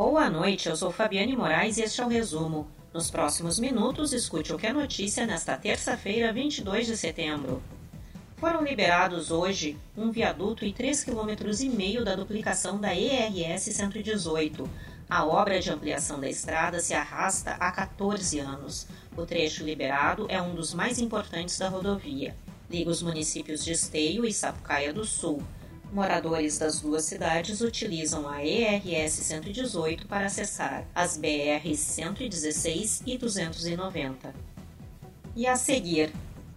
Boa noite, eu sou Fabiane Moraes e este é o resumo. Nos próximos minutos, escute o que é notícia nesta terça-feira, 22 de setembro. Foram liberados hoje um viaduto e 3,5 km da duplicação da ERS 118. A obra de ampliação da estrada se arrasta há 14 anos. O trecho liberado é um dos mais importantes da rodovia. Liga os municípios de Esteio e Sapucaia do Sul. Moradores das duas cidades utilizam a ERS 118 para acessar as BRs 116 e 290. E a seguir,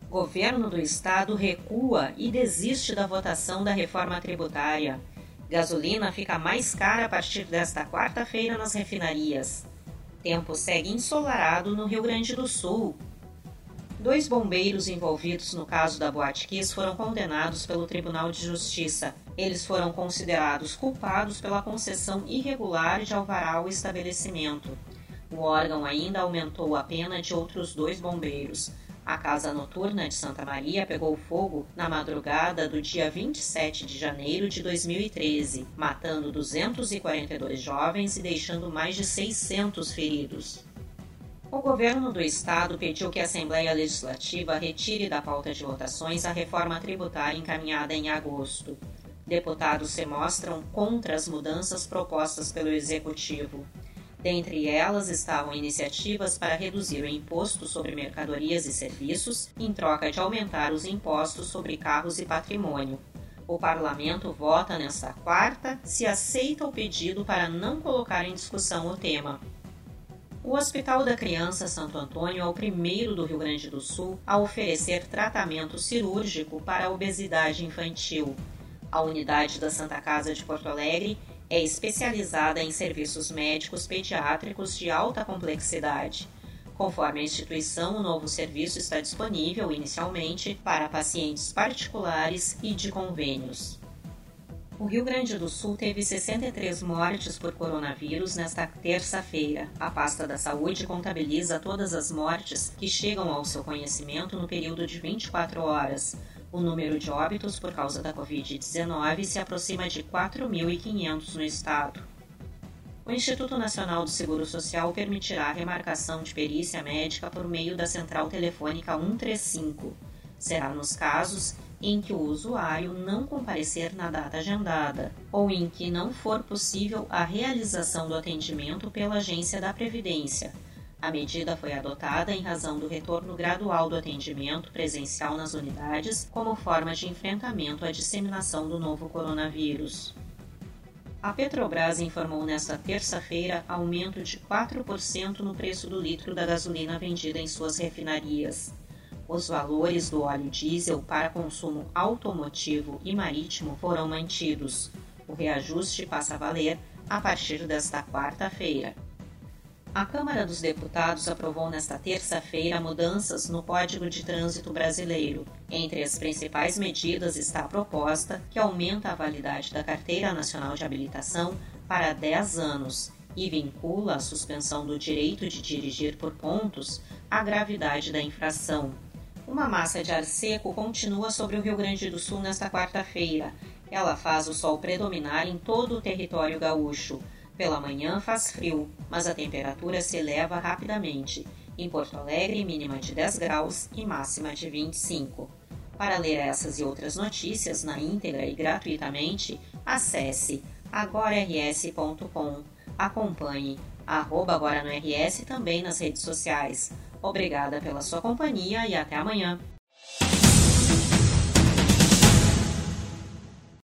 governo do estado recua e desiste da votação da reforma tributária. Gasolina fica mais cara a partir desta quarta-feira nas refinarias. Tempo segue ensolarado no Rio Grande do Sul. Dois bombeiros envolvidos no caso da Boate Kiss foram condenados pelo Tribunal de Justiça. Eles foram considerados culpados pela concessão irregular de alvará ao estabelecimento. O órgão ainda aumentou a pena de outros dois bombeiros. A casa noturna de Santa Maria pegou fogo na madrugada do dia 27 de janeiro de 2013, matando 242 jovens e deixando mais de 600 feridos. O governo do estado pediu que a Assembleia Legislativa retire da pauta de votações a reforma tributária encaminhada em agosto. Deputados se mostram contra as mudanças propostas pelo Executivo. Dentre elas estavam iniciativas para reduzir o imposto sobre mercadorias e serviços, em troca de aumentar os impostos sobre carros e patrimônio. O parlamento vota nesta quarta se aceita o pedido para não colocar em discussão o tema. O Hospital da Criança Santo Antônio é o primeiro do Rio Grande do Sul a oferecer tratamento cirúrgico para a obesidade infantil. A unidade da Santa Casa de Porto Alegre é especializada em serviços médicos pediátricos de alta complexidade. Conforme a instituição, o novo serviço está disponível inicialmente para pacientes particulares e de convênios. O Rio Grande do Sul teve 63 mortes por coronavírus nesta terça-feira. A pasta da saúde contabiliza todas as mortes que chegam ao seu conhecimento no período de 24 horas. O número de óbitos por causa da Covid-19 se aproxima de 4.500 no estado. O Instituto Nacional do Seguro Social permitirá a remarcação de perícia médica por meio da central telefônica 135. Será nos casos em que o usuário não comparecer na data agendada ou em que não for possível a realização do atendimento pela Agência da Previdência. A medida foi adotada em razão do retorno gradual do atendimento presencial nas unidades como forma de enfrentamento à disseminação do novo coronavírus. A Petrobras informou nesta terça-feira aumento de 4% no preço do litro da gasolina vendida em suas refinarias. Os valores do óleo diesel para consumo automotivo e marítimo foram mantidos. O reajuste passa a valer a partir desta quarta-feira. A Câmara dos Deputados aprovou nesta terça-feira mudanças no Código de Trânsito Brasileiro. Entre as principais medidas está a proposta que aumenta a validade da Carteira Nacional de Habilitação para 10 anos e vincula a suspensão do direito de dirigir por pontos à gravidade da infração. Uma massa de ar seco continua sobre o Rio Grande do Sul nesta quarta-feira. Ela faz o sol predominar em todo o território gaúcho. Pela manhã faz frio, mas a temperatura se eleva rapidamente. Em Porto Alegre, mínima de 10 graus e máxima de 25. Para ler essas e outras notícias na íntegra e gratuitamente, acesse agorars.com. Acompanhe arroba agora no RS também nas redes sociais. Obrigada pela sua companhia e até amanhã.